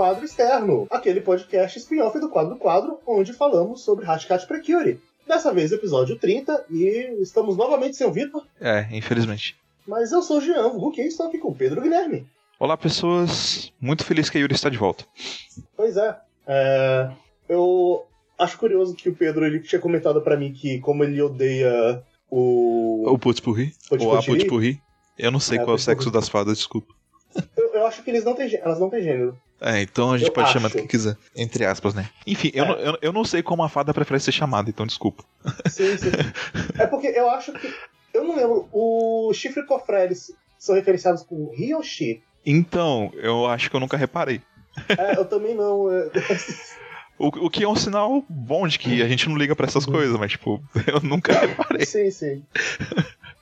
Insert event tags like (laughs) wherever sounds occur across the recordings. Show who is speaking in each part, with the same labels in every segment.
Speaker 1: Quadro Externo, aquele podcast spin-off do Quadro do Quadro, onde falamos sobre Hashcat Precure. Dessa vez, episódio 30, e estamos novamente sem o Vitor.
Speaker 2: É, infelizmente.
Speaker 1: Mas eu sou o Jean Hulk e estou aqui com o Pedro Guilherme.
Speaker 2: Olá, pessoas. Muito feliz que a Yuri está de volta.
Speaker 1: Pois é. é eu acho curioso que o Pedro ele tinha comentado para mim que, como ele odeia o.
Speaker 2: O Putspurri? Ou a Putspurri? Eu não sei é, qual é o sexo das fadas, desculpa.
Speaker 1: Eu, (laughs) acho que eles não têm, elas não têm gênero.
Speaker 2: É, então a gente eu pode acho. chamar do que quiser. Entre aspas, né? Enfim, é. eu, não, eu, eu, não sei como a fada prefere ser chamada, então desculpa.
Speaker 1: Sim, sim. (laughs) é porque eu acho que. Eu não lembro. O chifre cofre eles são referenciados com Ryoshi.
Speaker 2: Então, eu acho que eu nunca reparei.
Speaker 1: É, eu também não. É. (laughs)
Speaker 2: O, o que é um sinal bom de que a gente não liga para essas uhum. coisas, mas, tipo, (laughs) eu nunca reparei.
Speaker 1: Sim, sim.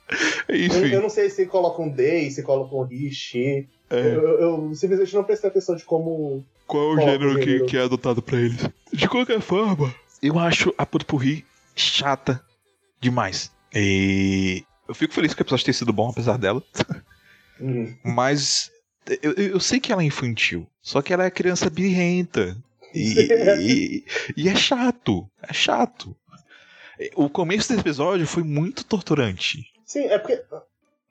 Speaker 1: (laughs) Enfim. Eu, eu, não sei se colocam D, se colocam Ri, Xi. É. Eu, eu, simplesmente não prestei atenção de como.
Speaker 2: Qual é o gênero, o gênero. Que, que é adotado para eles. De qualquer forma, eu acho a Putpurri chata demais. E eu fico feliz que o episódio tenha sido bom, apesar dela. (laughs) Uhum. Mas eu, eu sei que ela é infantil. Só que ela é criança birrenta. E, (laughs) e, e, é chato. É chato. O começo desse episódio foi muito torturante.
Speaker 1: Sim, é porque.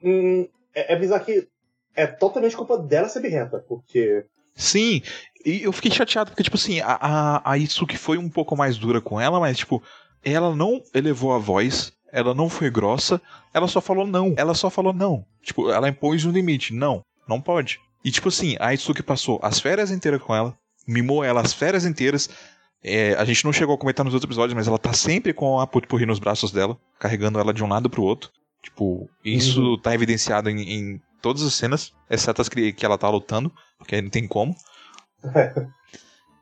Speaker 1: Hum, é, é bizarro que é totalmente culpa dela ser birrenta, porque.
Speaker 2: Sim, e eu fiquei chateado porque, tipo assim, a, a, a Itsuki foi um pouco mais dura com ela, mas, tipo, ela não elevou a voz, ela não foi grossa, ela só falou não. Ela só falou não. Tipo, ela impôs um limite. Não, não pode. E, tipo assim, a Itsuki passou as férias inteiras com ela, mimou ela as férias inteiras. É, a gente não chegou a comentar nos outros episódios, mas ela tá sempre com a Putpurri nos braços dela, carregando ela de um lado pro outro. Tipo, isso uhum. tá evidenciado em, em, todas as cenas, exceto as que, que ela tá lutando, porque não tem como. (laughs)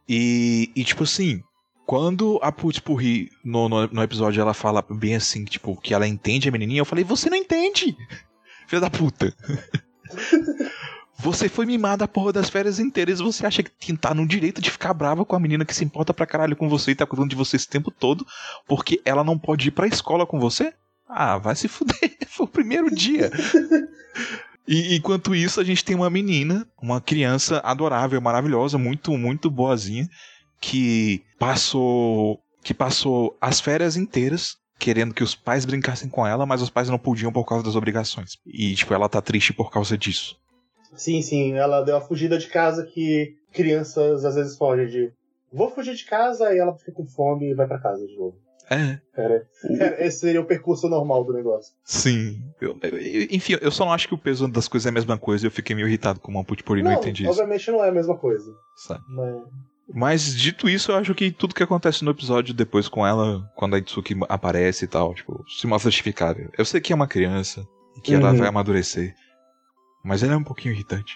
Speaker 2: e, e, tipo assim, quando a Putpurri no, no, no, episódio ela fala bem assim, tipo, que ela entende a menininha, eu falei, você não entende! (laughs) Filha da puta! (laughs) Você foi mimada a porra das férias inteiras e você acha que tá no direito de ficar brava com a menina que se importa pra caralho com você e tá cuidando de você esse tempo todo porque ela não pode ir pra escola com você? Ah, vai se fuder. (laughs) Foi o primeiro dia. E enquanto isso, a gente tem uma menina, uma criança adorável, maravilhosa, muito, muito boazinha, que passou. que passou as férias inteiras querendo que os pais brincassem com ela, mas os pais não podiam por causa das obrigações. E, tipo, ela tá triste por causa disso.
Speaker 1: Sim, sim, ela deu a fugida de casa que crianças às vezes fogem de. Vou fugir de casa e ela fica com fome e vai para casa de novo.
Speaker 2: É.
Speaker 1: Era, era, esse seria o percurso normal do negócio.
Speaker 2: Sim. Eu, eu, enfim, eu só não acho que o peso das coisas é a mesma coisa e eu fiquei meio irritado com o Mamput por não, não entendi
Speaker 1: isso. Obviamente não é a mesma coisa.
Speaker 2: Sabe? Mas... Mas dito isso, eu acho que tudo que acontece no episódio depois com ela, quando a Itsuki aparece e tal, tipo, se mostra justificável. Eu sei que é uma criança e que uhum. ela vai amadurecer. Mas ela é um pouquinho irritante.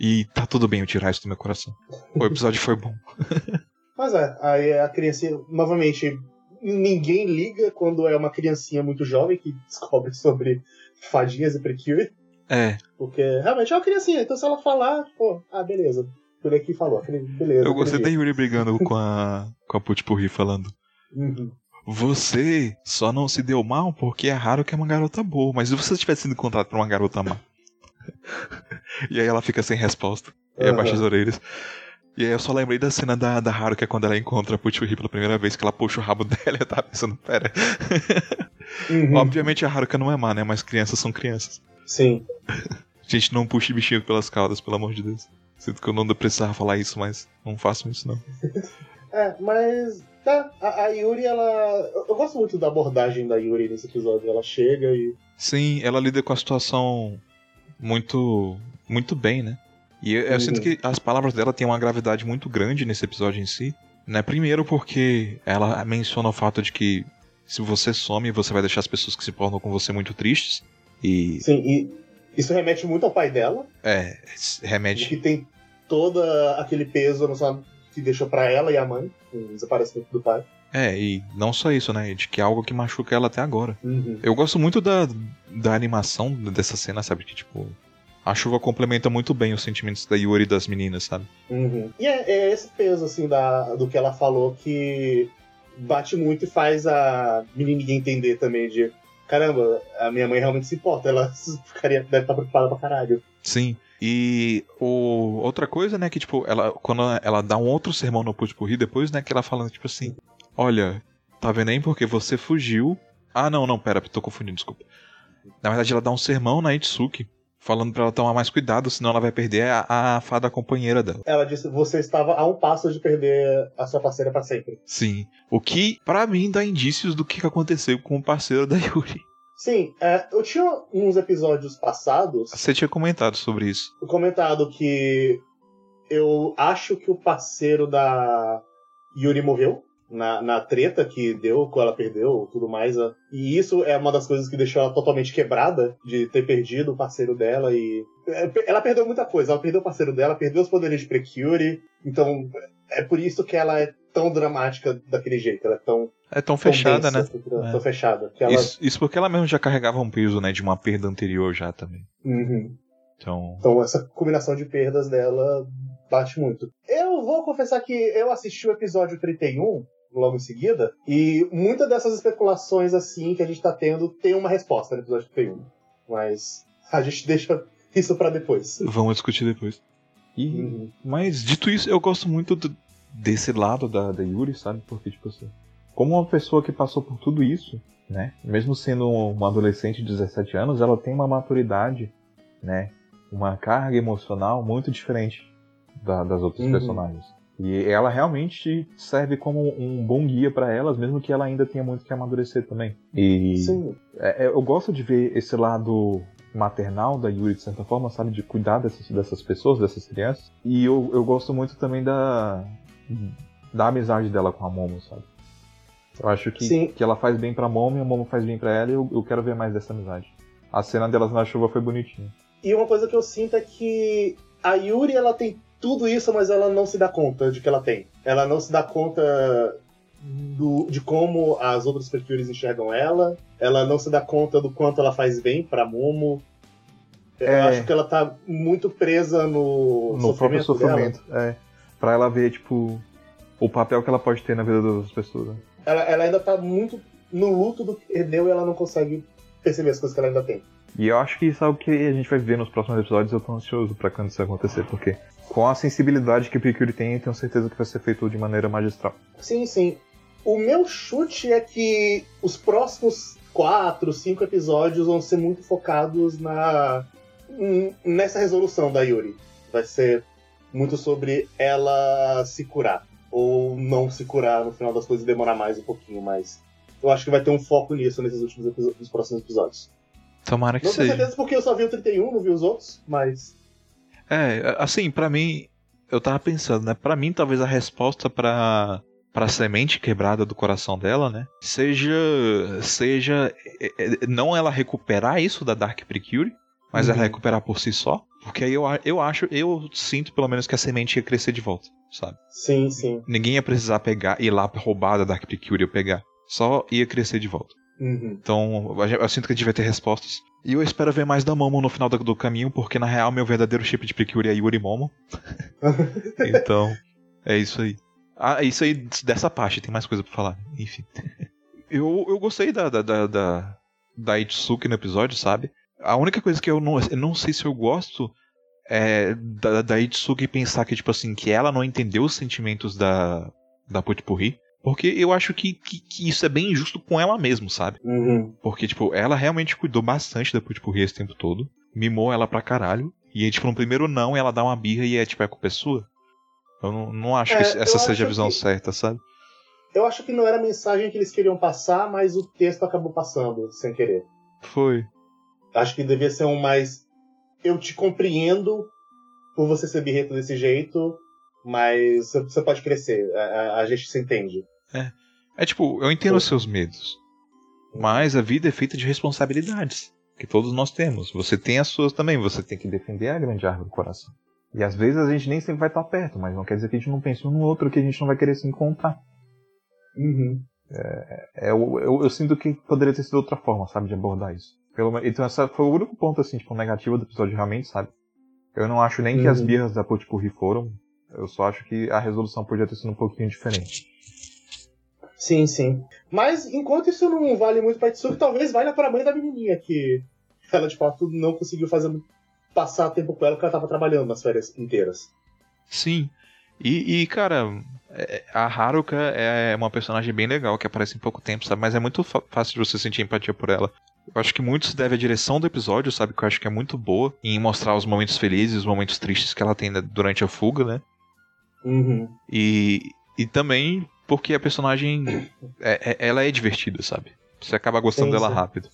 Speaker 2: E tá tudo bem eu tirar isso do meu coração. O episódio foi bom. (laughs)
Speaker 1: Mas é, aí a criancinha, novamente, ninguém liga quando é uma criancinha muito jovem que descobre (laughs) sobre fadinhas e precure.
Speaker 2: É.
Speaker 1: Porque realmente é uma criancinha, então se ela falar, pô, ah, beleza. Por aqui falou, beleza.
Speaker 2: Eu gostei da Yuri brigando com a, com a Putpurri falando.
Speaker 1: Uhum.
Speaker 2: Você só não se deu mal porque é raro que é uma garota boa, mas se você tivesse sido encontrado por uma garota má? (laughs) e aí ela fica sem resposta. E uhum. abaixa as orelhas. E aí eu só lembrei da cena da, da Haru, que é quando ela encontra a Puchuri pela primeira vez, que ela puxa o rabo (laughs) dela e eu tava pensando, pera. Uhum. Obviamente a Haruka não é má, né? Mas crianças são crianças.
Speaker 1: Sim. (laughs)
Speaker 2: Gente, não puxe bichinho pelas caudas, pelo amor de Deus. Sinto que eu não precisava falar isso, mas não faço isso não. (laughs)
Speaker 1: é, mas tá, a, a, Yuri, ela. Eu gosto muito da abordagem da Yuri nesse episódio. Ela chega e.
Speaker 2: Sim, ela lida com a situação muito muito bem, né? E eu, eu uhum. sinto que as palavras dela têm uma gravidade muito grande nesse episódio em si. Né? Primeiro porque ela menciona o fato de que se você some, você vai deixar as pessoas que se importam com você muito tristes. E...
Speaker 1: Sim, e isso remete muito ao pai dela.
Speaker 2: É, remete.
Speaker 1: Que tem todo aquele peso que deixou para ela e a mãe, o desaparecimento do pai.
Speaker 2: É, e não só isso, né? De que é algo que machuca ela até agora.
Speaker 1: Uhum.
Speaker 2: Eu gosto muito da, da animação dessa cena, sabe? Que, tipo, a chuva complementa muito bem os sentimentos da Yuri e das meninas, sabe?
Speaker 1: Uhum. E é, é, esse peso, assim, da, do que ela falou que bate muito e faz a menininha entender também de caramba, a minha mãe realmente se importa, ela (laughs) ficaria, deve estar preocupada pra caralho.
Speaker 2: Sim. E o, outra coisa, né, que tipo, ela, quando ela dá um outro sermão no Putpurri depois, né, que ela falando, tipo assim, olha, tá vendo aí porque você fugiu. Ah, não, não, pera, tô confundindo, desculpa. Na verdade, ela dá um sermão na Itsuki, falando para ela tomar mais cuidado, senão ela vai perder a, a fada companheira dela.
Speaker 1: Ela disse: você estava a um passo de perder a sua parceira para sempre.
Speaker 2: Sim. O que, para mim, dá indícios do que aconteceu com o parceiro da Yuri.
Speaker 1: Sim, é, eu tinha uns episódios passados.
Speaker 2: Você tinha comentado sobre isso.
Speaker 1: Comentado que eu acho que o parceiro da Yuri morreu na, na treta que deu, quando ela perdeu tudo mais. E isso é uma das coisas que deixou ela totalmente quebrada, de ter perdido o parceiro dela e. É, ela perdeu muita coisa. Ela perdeu o parceiro dela, perdeu os poderes de Precure. Então, é por isso que ela é tão dramática daquele jeito. Ela é tão.
Speaker 2: É tão fechada, né?
Speaker 1: Tão, é. fechada.
Speaker 2: Ela... Isso, isso, porque ela mesmo já carregava um peso, né? De uma perda anterior já também.
Speaker 1: Uhum.
Speaker 2: Então...
Speaker 1: então, essa combinação de perdas dela bate muito. Eu vou confessar que eu assisti o episódio 31 logo em seguida. E muitas dessas especulações assim que a gente tá tendo tem uma resposta no episódio 31. Mas a gente (laughs) deixa isso para depois.
Speaker 2: Vamos discutir depois. E, uhum. Mas dito isso, eu gosto muito do, desse lado da, da Yuri, sabe? Porque, tipo assim, como uma pessoa que passou por tudo isso, né? Mesmo sendo uma adolescente de 17 anos, ela tem uma maturidade, né? Uma carga emocional muito diferente da, das outras uhum. personagens. E ela realmente serve como um bom guia para elas, mesmo que ela ainda tenha muito que amadurecer também. E
Speaker 1: Sim.
Speaker 2: É, é, eu gosto de ver esse lado maternal da Yuri, de certa forma, sabe? De cuidar dessas, dessas pessoas, dessas crianças. E eu, eu gosto muito também da, da amizade dela com a Momo, sabe? Eu acho que, que ela faz bem pra Momo e a Momo faz bem pra ela e eu, eu quero ver mais dessa amizade. A cena delas na chuva foi bonitinha.
Speaker 1: E uma coisa que eu sinto é que a Yuri, ela tem tudo isso, mas ela não se dá conta de que ela tem. Ela não se dá conta do, de como as outras Precures enxergam ela. Ela não se dá conta do quanto ela faz bem pra Momo. Eu é... acho que ela tá muito presa no,
Speaker 2: no próprio sofrimento. Dela. É. Pra ela ver, tipo, o papel que ela pode ter na vida das outras pessoas. Né?
Speaker 1: Ela, ela ainda tá muito no luto do que perdeu e ela não consegue perceber as coisas que ela ainda tem.
Speaker 2: E eu acho que isso é o que a gente vai ver nos próximos episódios. Eu tô ansioso pra quando isso acontecer, porque com a sensibilidade que o Picure tem, tenho certeza que vai ser feito de maneira magistral.
Speaker 1: Sim, sim. O meu chute é que os próximos quatro, cinco episódios vão ser muito focados na nessa resolução da Yuri. Vai ser muito sobre ela se curar ou não se curar no final das coisas e demorar mais um pouquinho, mas eu acho que vai ter um foco nisso nesses últimos nos próximos episódios.
Speaker 2: Tomara que
Speaker 1: não
Speaker 2: seja.
Speaker 1: Não tenho certeza porque eu só vi o 31, não vi os outros, mas
Speaker 2: é, assim, para mim, eu tava pensando, né? Para mim, talvez a resposta para para a semente quebrada do coração dela, né? Seja seja é, é, não ela recuperar isso da Dark Precure, mas uhum. ela recuperar por si só, porque aí eu, eu acho, eu sinto pelo menos que a semente ia crescer de volta, sabe?
Speaker 1: Sim, sim.
Speaker 2: Ninguém ia precisar pegar ir lá roubar da Dark Precure e pegar, só ia crescer de volta.
Speaker 1: Uhum.
Speaker 2: Então, eu sinto que a gente vai ter respostas. E eu espero ver mais da Momo no final do, do caminho, porque na real meu verdadeiro chip de Precure é Yuri Momo. (laughs) então, é isso aí. Ah, isso aí dessa parte, tem mais coisa pra falar. Enfim. eu, eu gostei da, da, da, da, da Itsuki no episódio, sabe? A única coisa que eu não, eu não sei se eu gosto é da, da Itsuki pensar que, tipo assim, que ela não entendeu os sentimentos da, da Putpurri. Porque eu acho que, que, que, isso é bem injusto com ela mesmo, sabe?
Speaker 1: Uhum.
Speaker 2: Porque, tipo, ela realmente cuidou bastante da Putpurri esse tempo todo. Mimou ela pra caralho. E aí, tipo, no primeiro não, ela dá uma birra e é, tipo, é culpa é sua. Eu não, não acho é, que essa seja a visão que... certa, sabe?
Speaker 1: Eu acho que não era a mensagem que eles queriam passar, mas o texto acabou passando, sem querer.
Speaker 2: Foi.
Speaker 1: Acho que devia ser um mais. Eu te compreendo por você ser birreta desse jeito, mas você pode crescer, a, a, gente se entende.
Speaker 2: É. É tipo, eu entendo os seus medos, mas a vida é feita de responsabilidades, que todos nós temos. Você tem as suas também, você tem que defender a grande árvore do coração. E às vezes a gente nem sempre vai estar perto, mas não quer dizer que a gente não pense um no outro que a gente não vai querer se encontrar.
Speaker 1: Uhum.
Speaker 2: É, é, eu, eu, eu, sinto que poderia ter sido outra forma, sabe, de abordar isso. Pelo, então essa foi o único ponto, assim, tipo, negativo do episódio realmente, sabe? Eu não acho nem uhum. que as uhum. birras da Potipurri foram, eu só acho que a resolução podia ter sido um pouquinho diferente.
Speaker 1: Sim, sim. Mas enquanto isso não vale muito pra Itsuki, talvez valha pra mãe da menininha, que ela de fato não conseguiu fazer passar tempo com ela porque ela tava trabalhando nas férias inteiras.
Speaker 2: Sim. E, e, cara, é, a Haruka é uma personagem bem legal, que aparece em pouco tempo, sabe? Mas é muito fácil de você sentir empatia por ela. Eu acho que muito se deve à direção do episódio, sabe? Que eu acho que é muito boa em mostrar os momentos felizes, os momentos tristes que ela tem durante a fuga, né?
Speaker 1: Uhum.
Speaker 2: E, e também porque a personagem, é, é, ela é divertida, sabe? Você acaba gostando sim, dela rápido.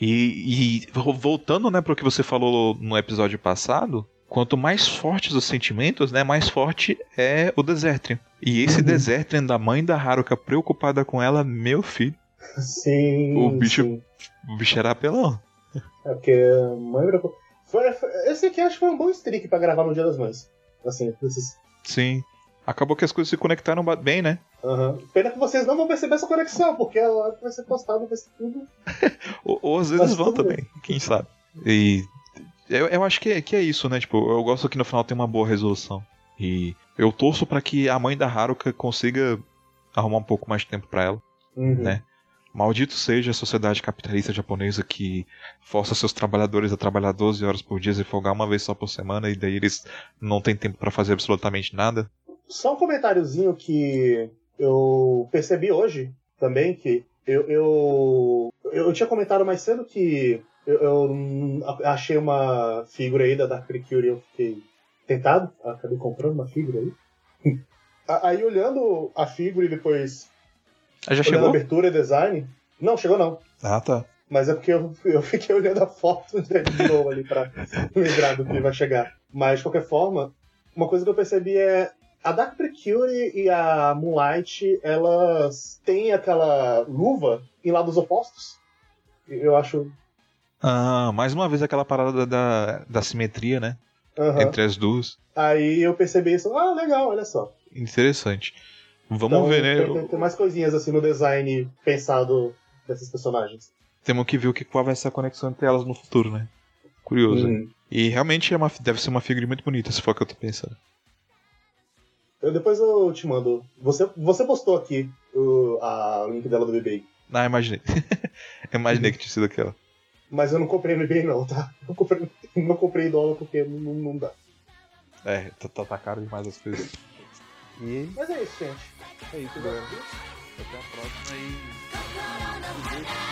Speaker 2: E, e voltando, né, para o que você falou no episódio passado, quanto mais fortes os sentimentos, né, mais forte é o Desertrian. E esse uhum. Desertrian da mãe da Haruka preocupada com ela, meu filho.
Speaker 1: Sim.
Speaker 2: O bicho,
Speaker 1: sim.
Speaker 2: O bicho era apelão.
Speaker 1: É porque a mãe Esse aqui acho que foi um bom streak pra gravar no Dia das Mães. Assim, esses...
Speaker 2: Sim. Acabou que as coisas se conectaram bem, né?
Speaker 1: Uhum. Pena que vocês não vão perceber essa conexão, porque a hora que vai ser postado vai ser tudo. (laughs)
Speaker 2: ou, ou, às vezes vão também, quem sabe. E eu, eu acho que é, que é isso, né? Tipo, eu gosto que no final tem uma boa resolução. E eu torço para que a mãe da Haruka consiga arrumar um pouco mais de tempo para ela,
Speaker 1: uhum.
Speaker 2: né? Maldito seja a sociedade capitalista japonesa que força seus trabalhadores a trabalhar 12 horas por dia e folgar uma vez só por semana e daí eles não têm tempo para fazer absolutamente nada.
Speaker 1: Só um comentáriozinho que eu percebi hoje também que eu, eu, eu tinha comentado mais cedo que eu, eu, achei uma figura aí da Dark Cure e eu fiquei tentado. Acabei comprando uma figura aí. (laughs) aí olhando a figura e depois.
Speaker 2: Ah, já chegou?
Speaker 1: a abertura e design. Não, chegou não.
Speaker 2: Ah, tá.
Speaker 1: Mas é porque eu, eu fiquei olhando a foto (laughs) de novo ali pra lembrar do que vai chegar. Mas, de qualquer forma, uma coisa que eu percebi é. A Dark Precure e a Moonlight, elas têm aquela luva em lados opostos. Eu acho
Speaker 2: ah, mais uma vez aquela parada da, da simetria, né?
Speaker 1: Uhum.
Speaker 2: Entre as duas.
Speaker 1: Aí eu percebi isso, ah, legal, olha só.
Speaker 2: Interessante. Vamos
Speaker 1: então,
Speaker 2: ver, né?
Speaker 1: Tem, tem, mais coisinhas assim no design pensado desses personagens.
Speaker 2: Temos que ver o que qual vai ser a conexão entre elas no futuro, né? Curioso. Uhum. E realmente é uma, deve ser uma figura muito bonita, se for o que eu tô pensando.
Speaker 1: Eu, depois eu te mando. Você, você postou aqui o, a, link dela do bebê.
Speaker 2: Ah, imaginei. (laughs) imaginei que tinha sido aquela.
Speaker 1: Mas eu não comprei no eBay não, tá? Eu comprei, não comprei dólar porque não, não dá.
Speaker 2: É, tá, tá, tá caro demais as coisas.
Speaker 1: E... Mas é isso, gente.
Speaker 2: É isso, galera. Até a próxima e.